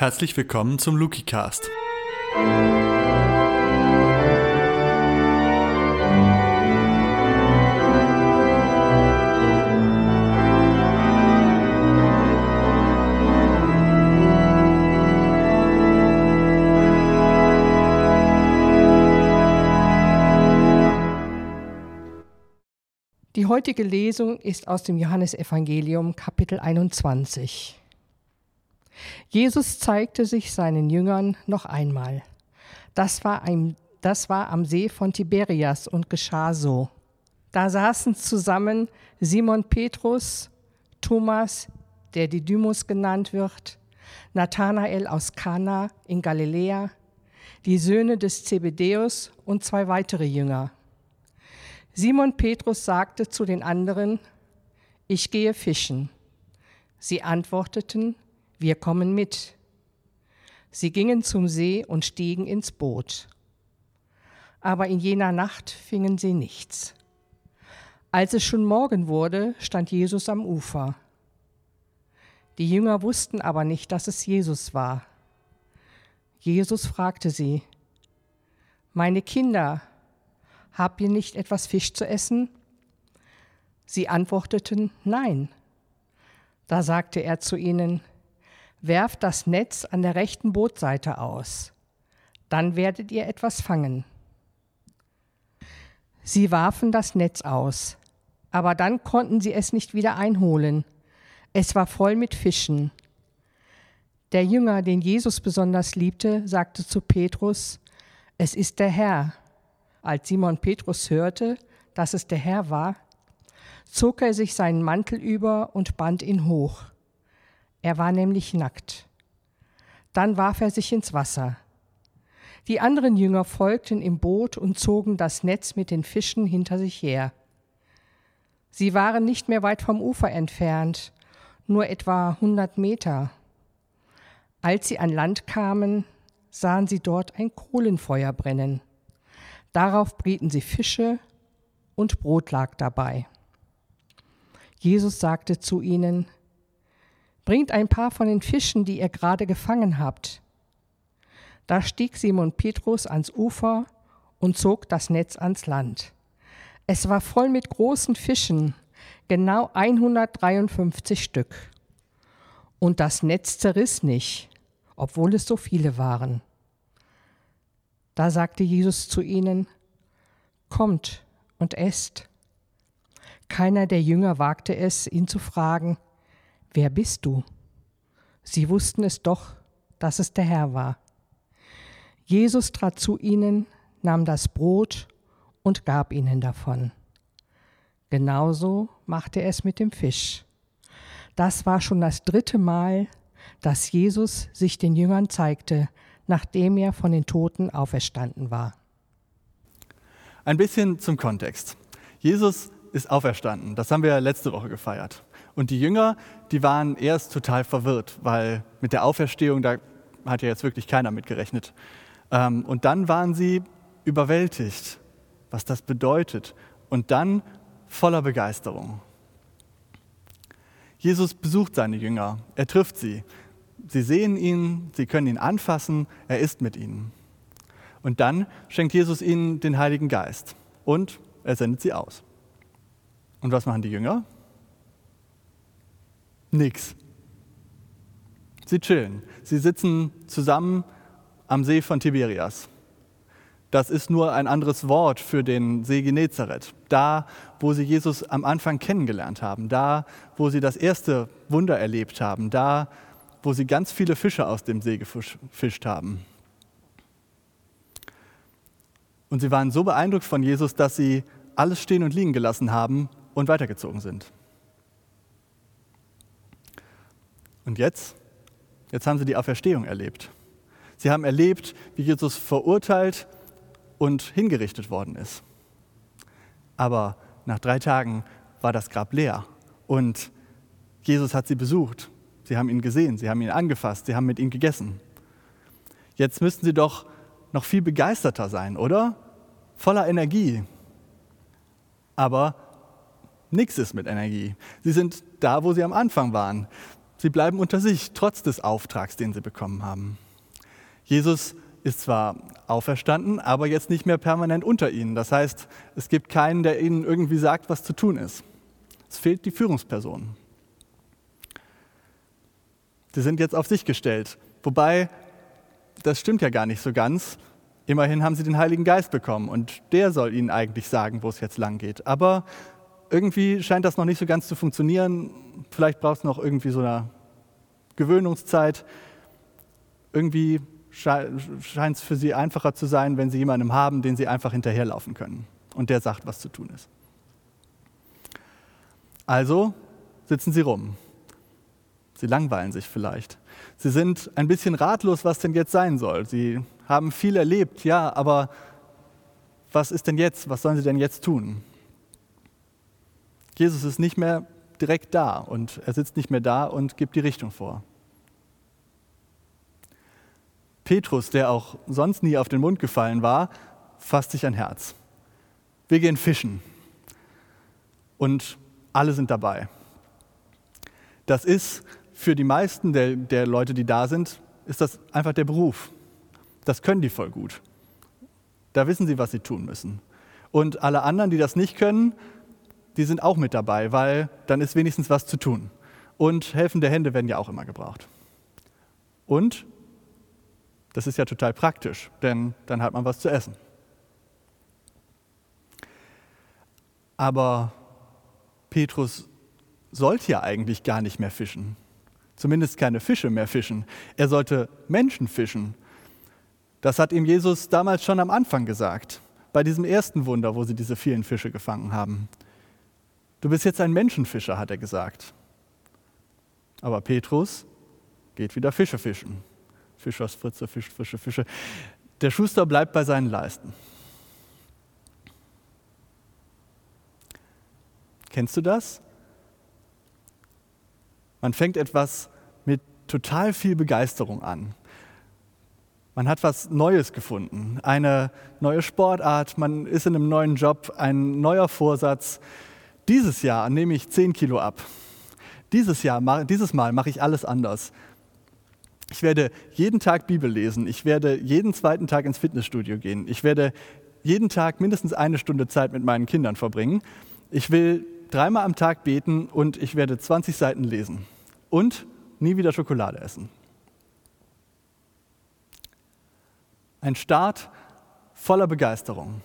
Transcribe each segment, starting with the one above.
Herzlich willkommen zum LukiCast. Die heutige Lesung ist aus dem Johannesevangelium Kapitel 21. Jesus zeigte sich seinen Jüngern noch einmal. Das war, ein, das war am See von Tiberias und geschah so. Da saßen zusammen Simon Petrus, Thomas, der Didymus genannt wird, Nathanael aus Kana in Galiläa, die Söhne des Zebedäus und zwei weitere Jünger. Simon Petrus sagte zu den anderen, ich gehe fischen. Sie antworteten, wir kommen mit. Sie gingen zum See und stiegen ins Boot. Aber in jener Nacht fingen sie nichts. Als es schon Morgen wurde, stand Jesus am Ufer. Die Jünger wussten aber nicht, dass es Jesus war. Jesus fragte sie, Meine Kinder, habt ihr nicht etwas Fisch zu essen? Sie antworteten, Nein. Da sagte er zu ihnen, werft das Netz an der rechten Bootseite aus. Dann werdet ihr etwas fangen. Sie warfen das Netz aus, aber dann konnten sie es nicht wieder einholen. Es war voll mit Fischen. Der Jünger, den Jesus besonders liebte, sagte zu Petrus, es ist der Herr. Als Simon Petrus hörte, dass es der Herr war, zog er sich seinen Mantel über und band ihn hoch. Er war nämlich nackt. Dann warf er sich ins Wasser. Die anderen Jünger folgten im Boot und zogen das Netz mit den Fischen hinter sich her. Sie waren nicht mehr weit vom Ufer entfernt, nur etwa hundert Meter. Als sie an Land kamen, sahen sie dort ein Kohlenfeuer brennen. Darauf brieten sie Fische und Brot lag dabei. Jesus sagte zu ihnen, Bringt ein paar von den Fischen, die ihr gerade gefangen habt. Da stieg Simon Petrus ans Ufer und zog das Netz ans Land. Es war voll mit großen Fischen, genau 153 Stück. Und das Netz zerriss nicht, obwohl es so viele waren. Da sagte Jesus zu ihnen, Kommt und esst. Keiner der Jünger wagte es, ihn zu fragen, Wer bist du? Sie wussten es doch, dass es der Herr war. Jesus trat zu ihnen, nahm das Brot und gab ihnen davon. Genauso machte er es mit dem Fisch. Das war schon das dritte Mal, dass Jesus sich den Jüngern zeigte, nachdem er von den Toten auferstanden war. Ein bisschen zum Kontext. Jesus ist auferstanden. Das haben wir letzte Woche gefeiert. Und die Jünger, die waren erst total verwirrt, weil mit der Auferstehung, da hat ja jetzt wirklich keiner mitgerechnet. Ähm, und dann waren sie überwältigt, was das bedeutet. Und dann voller Begeisterung. Jesus besucht seine Jünger, er trifft sie. Sie sehen ihn, sie können ihn anfassen, er ist mit ihnen. Und dann schenkt Jesus ihnen den Heiligen Geist und er sendet sie aus. Und was machen die Jünger? Nix. Sie chillen. Sie sitzen zusammen am See von Tiberias. Das ist nur ein anderes Wort für den See Genezareth. Da, wo sie Jesus am Anfang kennengelernt haben. Da, wo sie das erste Wunder erlebt haben. Da, wo sie ganz viele Fische aus dem See gefischt haben. Und sie waren so beeindruckt von Jesus, dass sie alles stehen und liegen gelassen haben und weitergezogen sind. Und jetzt? Jetzt haben sie die Auferstehung erlebt. Sie haben erlebt, wie Jesus verurteilt und hingerichtet worden ist. Aber nach drei Tagen war das Grab leer und Jesus hat sie besucht. Sie haben ihn gesehen, sie haben ihn angefasst, sie haben mit ihm gegessen. Jetzt müssten sie doch noch viel begeisterter sein, oder? Voller Energie. Aber nichts ist mit Energie. Sie sind da, wo sie am Anfang waren. Sie bleiben unter sich, trotz des Auftrags, den sie bekommen haben. Jesus ist zwar auferstanden, aber jetzt nicht mehr permanent unter ihnen. Das heißt, es gibt keinen, der ihnen irgendwie sagt, was zu tun ist. Es fehlt die Führungsperson. Sie sind jetzt auf sich gestellt. Wobei, das stimmt ja gar nicht so ganz. Immerhin haben sie den Heiligen Geist bekommen und der soll ihnen eigentlich sagen, wo es jetzt lang geht. Aber irgendwie scheint das noch nicht so ganz zu funktionieren. Vielleicht braucht es noch irgendwie so eine Gewöhnungszeit. Irgendwie scheint es für sie einfacher zu sein, wenn sie jemanden haben, den sie einfach hinterherlaufen können und der sagt, was zu tun ist. Also sitzen sie rum. Sie langweilen sich vielleicht. Sie sind ein bisschen ratlos, was denn jetzt sein soll. Sie haben viel erlebt, ja, aber was ist denn jetzt? Was sollen sie denn jetzt tun? Jesus ist nicht mehr direkt da und er sitzt nicht mehr da und gibt die Richtung vor. Petrus, der auch sonst nie auf den Mund gefallen war, fasst sich ein Herz. Wir gehen fischen. Und alle sind dabei. Das ist für die meisten der, der Leute, die da sind, ist das einfach der Beruf. Das können die voll gut. Da wissen sie, was sie tun müssen. Und alle anderen, die das nicht können, die sind auch mit dabei, weil dann ist wenigstens was zu tun. Und helfende Hände werden ja auch immer gebraucht. Und das ist ja total praktisch, denn dann hat man was zu essen. Aber Petrus sollte ja eigentlich gar nicht mehr fischen. Zumindest keine Fische mehr fischen. Er sollte Menschen fischen. Das hat ihm Jesus damals schon am Anfang gesagt, bei diesem ersten Wunder, wo sie diese vielen Fische gefangen haben. Du bist jetzt ein Menschenfischer, hat er gesagt. Aber Petrus geht wieder Fische fischen. Fischers Fritze, Fisch, Fische, Fische. Der Schuster bleibt bei seinen Leisten. Kennst du das? Man fängt etwas mit total viel Begeisterung an. Man hat was Neues gefunden, eine neue Sportart, man ist in einem neuen Job, ein neuer Vorsatz. Dieses Jahr nehme ich 10 Kilo ab. Dieses Jahr, dieses Mal mache ich alles anders. Ich werde jeden Tag Bibel lesen. Ich werde jeden zweiten Tag ins Fitnessstudio gehen. Ich werde jeden Tag mindestens eine Stunde Zeit mit meinen Kindern verbringen. Ich will dreimal am Tag beten und ich werde 20 Seiten lesen. Und nie wieder Schokolade essen. Ein Start voller Begeisterung.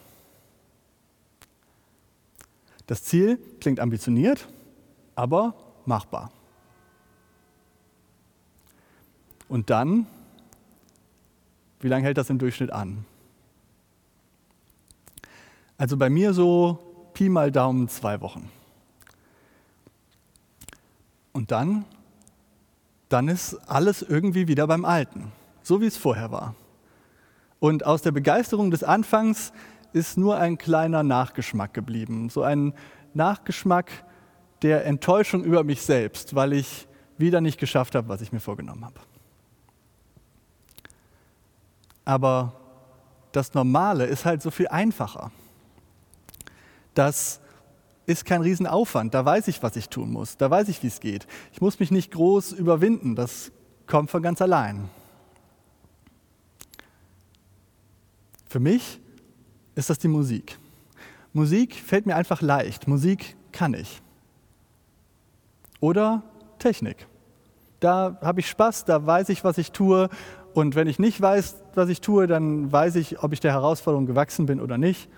Das Ziel klingt ambitioniert, aber machbar. Und dann, wie lange hält das im Durchschnitt an? Also bei mir so Pi mal Daumen zwei Wochen. Und dann, dann ist alles irgendwie wieder beim Alten, so wie es vorher war. Und aus der Begeisterung des Anfangs ist nur ein kleiner Nachgeschmack geblieben, so ein Nachgeschmack der Enttäuschung über mich selbst, weil ich wieder nicht geschafft habe, was ich mir vorgenommen habe. Aber das Normale ist halt so viel einfacher. Das ist kein Riesenaufwand. Da weiß ich, was ich tun muss. Da weiß ich, wie es geht. Ich muss mich nicht groß überwinden. Das kommt von ganz allein. Für mich ist das die Musik. Musik fällt mir einfach leicht. Musik kann ich. Oder Technik. Da habe ich Spaß, da weiß ich, was ich tue und wenn ich nicht weiß, was ich tue, dann weiß ich, ob ich der Herausforderung gewachsen bin oder nicht.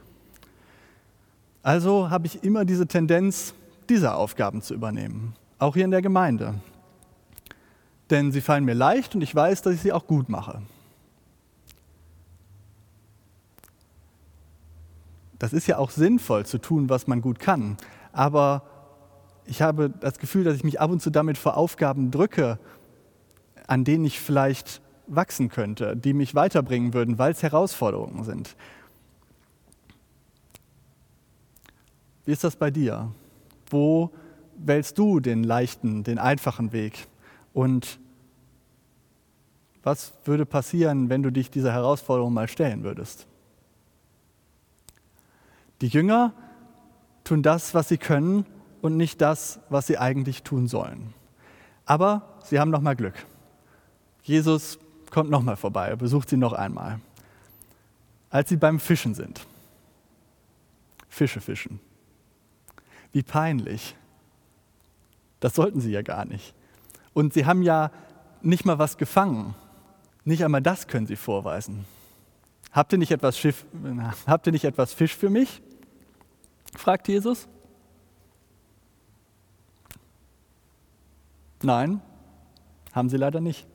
Also habe ich immer diese Tendenz, diese Aufgaben zu übernehmen, auch hier in der Gemeinde. Denn sie fallen mir leicht und ich weiß, dass ich sie auch gut mache. Das ist ja auch sinnvoll zu tun, was man gut kann. Aber ich habe das Gefühl, dass ich mich ab und zu damit vor Aufgaben drücke, an denen ich vielleicht wachsen könnte, die mich weiterbringen würden, weil es Herausforderungen sind. Wie ist das bei dir? Wo wählst du den leichten, den einfachen Weg? Und was würde passieren, wenn du dich dieser Herausforderung mal stellen würdest? Die Jünger tun das, was sie können und nicht das, was sie eigentlich tun sollen. Aber sie haben noch mal Glück. Jesus kommt noch mal vorbei, besucht sie noch einmal. Als sie beim Fischen sind. Fische fischen. Wie peinlich. Das sollten sie ja gar nicht. Und sie haben ja nicht mal was gefangen. Nicht einmal das können sie vorweisen. Habt ihr nicht etwas, Schiff, habt ihr nicht etwas Fisch für mich? Fragt Jesus. Nein, haben sie leider nicht.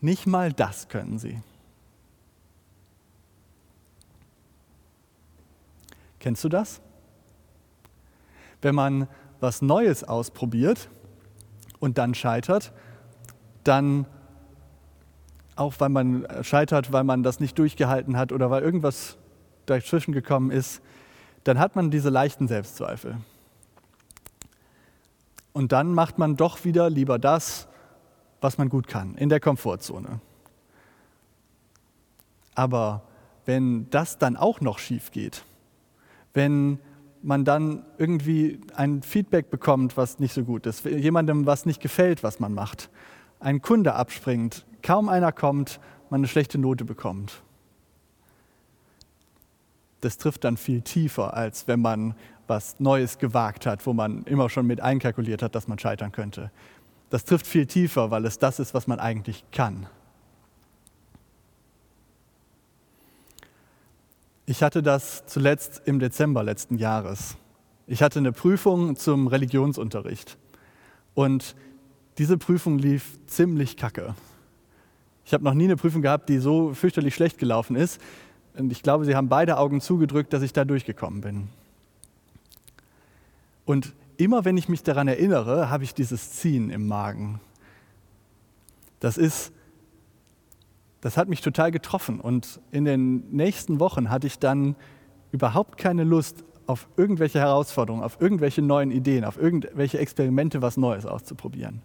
Nicht mal das können sie. Kennst du das? Wenn man was Neues ausprobiert und dann scheitert, dann auch weil man scheitert, weil man das nicht durchgehalten hat oder weil irgendwas dazwischen gekommen ist, dann hat man diese leichten Selbstzweifel. Und dann macht man doch wieder lieber das, was man gut kann, in der Komfortzone. Aber wenn das dann auch noch schief geht, wenn man dann irgendwie ein Feedback bekommt, was nicht so gut ist, jemandem was nicht gefällt, was man macht, ein Kunde abspringt, kaum einer kommt, man eine schlechte Note bekommt. Das trifft dann viel tiefer, als wenn man was Neues gewagt hat, wo man immer schon mit einkalkuliert hat, dass man scheitern könnte. Das trifft viel tiefer, weil es das ist, was man eigentlich kann. Ich hatte das zuletzt im Dezember letzten Jahres. Ich hatte eine Prüfung zum Religionsunterricht. Und diese Prüfung lief ziemlich kacke. Ich habe noch nie eine Prüfung gehabt, die so fürchterlich schlecht gelaufen ist. Und ich glaube, sie haben beide Augen zugedrückt, dass ich da durchgekommen bin. Und immer wenn ich mich daran erinnere, habe ich dieses Ziehen im Magen. Das ist das hat mich total getroffen. Und in den nächsten Wochen hatte ich dann überhaupt keine Lust auf irgendwelche Herausforderungen, auf irgendwelche neuen Ideen, auf irgendwelche Experimente, was Neues auszuprobieren.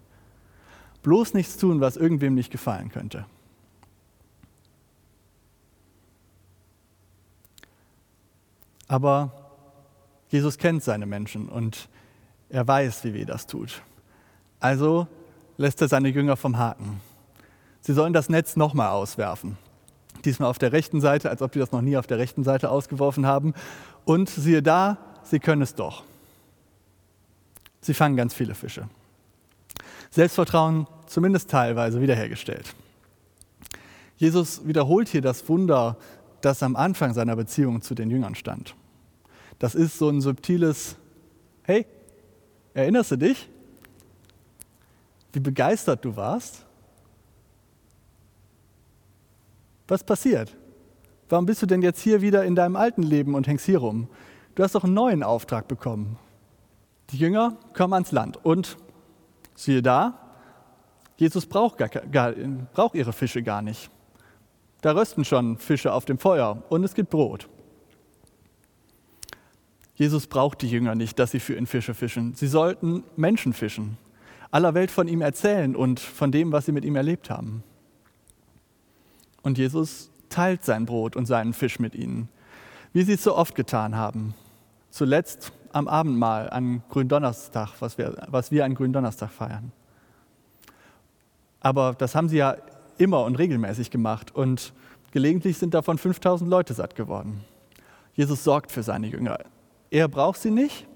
Bloß nichts tun, was irgendwem nicht gefallen könnte. Aber Jesus kennt seine Menschen und er weiß, wie weh das tut. Also lässt er seine Jünger vom Haken. Sie sollen das Netz nochmal auswerfen. Diesmal auf der rechten Seite, als ob die das noch nie auf der rechten Seite ausgeworfen haben. Und siehe da, sie können es doch. Sie fangen ganz viele Fische. Selbstvertrauen zumindest teilweise wiederhergestellt. Jesus wiederholt hier das Wunder, das am Anfang seiner Beziehung zu den Jüngern stand. Das ist so ein subtiles, hey, erinnerst du dich, wie begeistert du warst? Was passiert? Warum bist du denn jetzt hier wieder in deinem alten Leben und hängst hier rum? Du hast doch einen neuen Auftrag bekommen. Die Jünger kommen ans Land und siehe da, Jesus braucht, gar, gar, braucht ihre Fische gar nicht. Da rösten schon Fische auf dem Feuer und es gibt Brot. Jesus braucht die Jünger nicht, dass sie für ihn Fische fischen. Sie sollten Menschen fischen, aller Welt von ihm erzählen und von dem, was sie mit ihm erlebt haben. Und Jesus teilt sein Brot und seinen Fisch mit ihnen, wie sie es so oft getan haben. Zuletzt am Abendmahl an Gründonnerstag, was wir, was wir an Gründonnerstag feiern. Aber das haben sie ja immer und regelmäßig gemacht und gelegentlich sind davon 5000 Leute satt geworden. Jesus sorgt für seine Jünger. Er braucht sie nicht,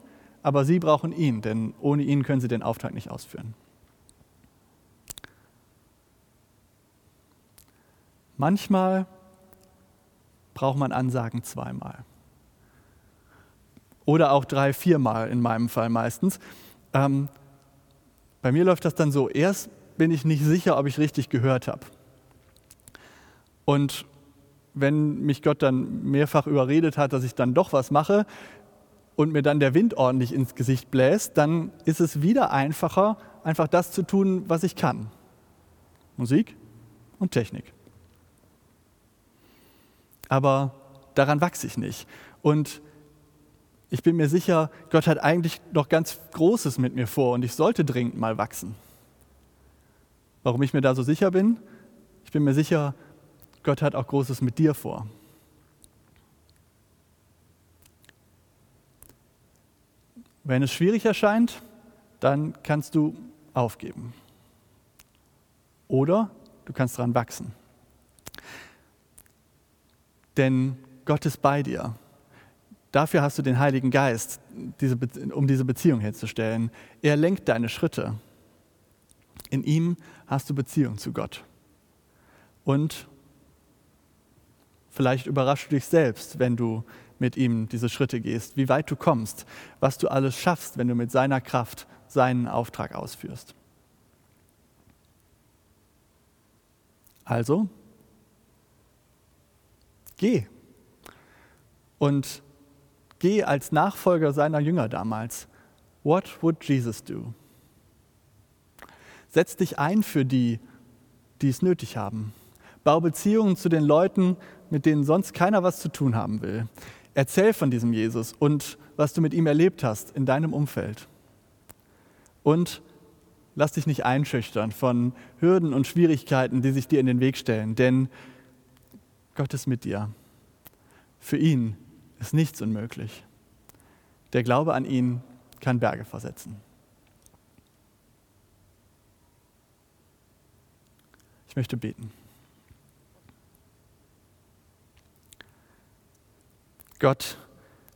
aber sie brauchen ihn, denn ohne ihn können sie den Auftrag nicht ausführen. Manchmal braucht man Ansagen zweimal. Oder auch drei, viermal in meinem Fall meistens. Ähm, bei mir läuft das dann so, erst bin ich nicht sicher, ob ich richtig gehört habe. Und wenn mich Gott dann mehrfach überredet hat, dass ich dann doch was mache und mir dann der Wind ordentlich ins Gesicht bläst, dann ist es wieder einfacher, einfach das zu tun, was ich kann. Musik und Technik aber daran wachse ich nicht. Und ich bin mir sicher, Gott hat eigentlich noch ganz Großes mit mir vor und ich sollte dringend mal wachsen. Warum ich mir da so sicher bin? Ich bin mir sicher, Gott hat auch Großes mit dir vor. Wenn es schwierig erscheint, dann kannst du aufgeben. Oder du kannst daran wachsen. Denn Gott ist bei dir. Dafür hast du den Heiligen Geist, diese, um diese Beziehung herzustellen. Er lenkt deine Schritte. In ihm hast du Beziehung zu Gott. Und vielleicht überraschst du dich selbst, wenn du mit ihm diese Schritte gehst, wie weit du kommst, was du alles schaffst, wenn du mit seiner Kraft seinen Auftrag ausführst. Also, geh. Und geh als Nachfolger seiner Jünger damals. What would Jesus do? Setz dich ein für die, die es nötig haben. Bau Beziehungen zu den Leuten, mit denen sonst keiner was zu tun haben will. Erzähl von diesem Jesus und was du mit ihm erlebt hast in deinem Umfeld. Und lass dich nicht einschüchtern von Hürden und Schwierigkeiten, die sich dir in den Weg stellen, denn Gott ist mit dir. Für ihn ist nichts unmöglich. Der Glaube an ihn kann Berge versetzen. Ich möchte beten. Gott,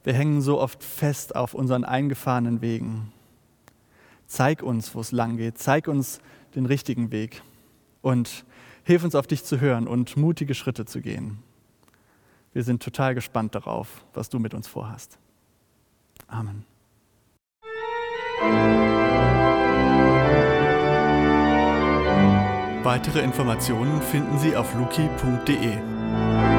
wir hängen so oft fest auf unseren eingefahrenen Wegen. Zeig uns, wo es lang geht. Zeig uns den richtigen Weg. Und hilf uns auf dich zu hören und mutige Schritte zu gehen. Wir sind total gespannt darauf, was du mit uns vorhast. Amen. Weitere Informationen finden Sie auf luki.de.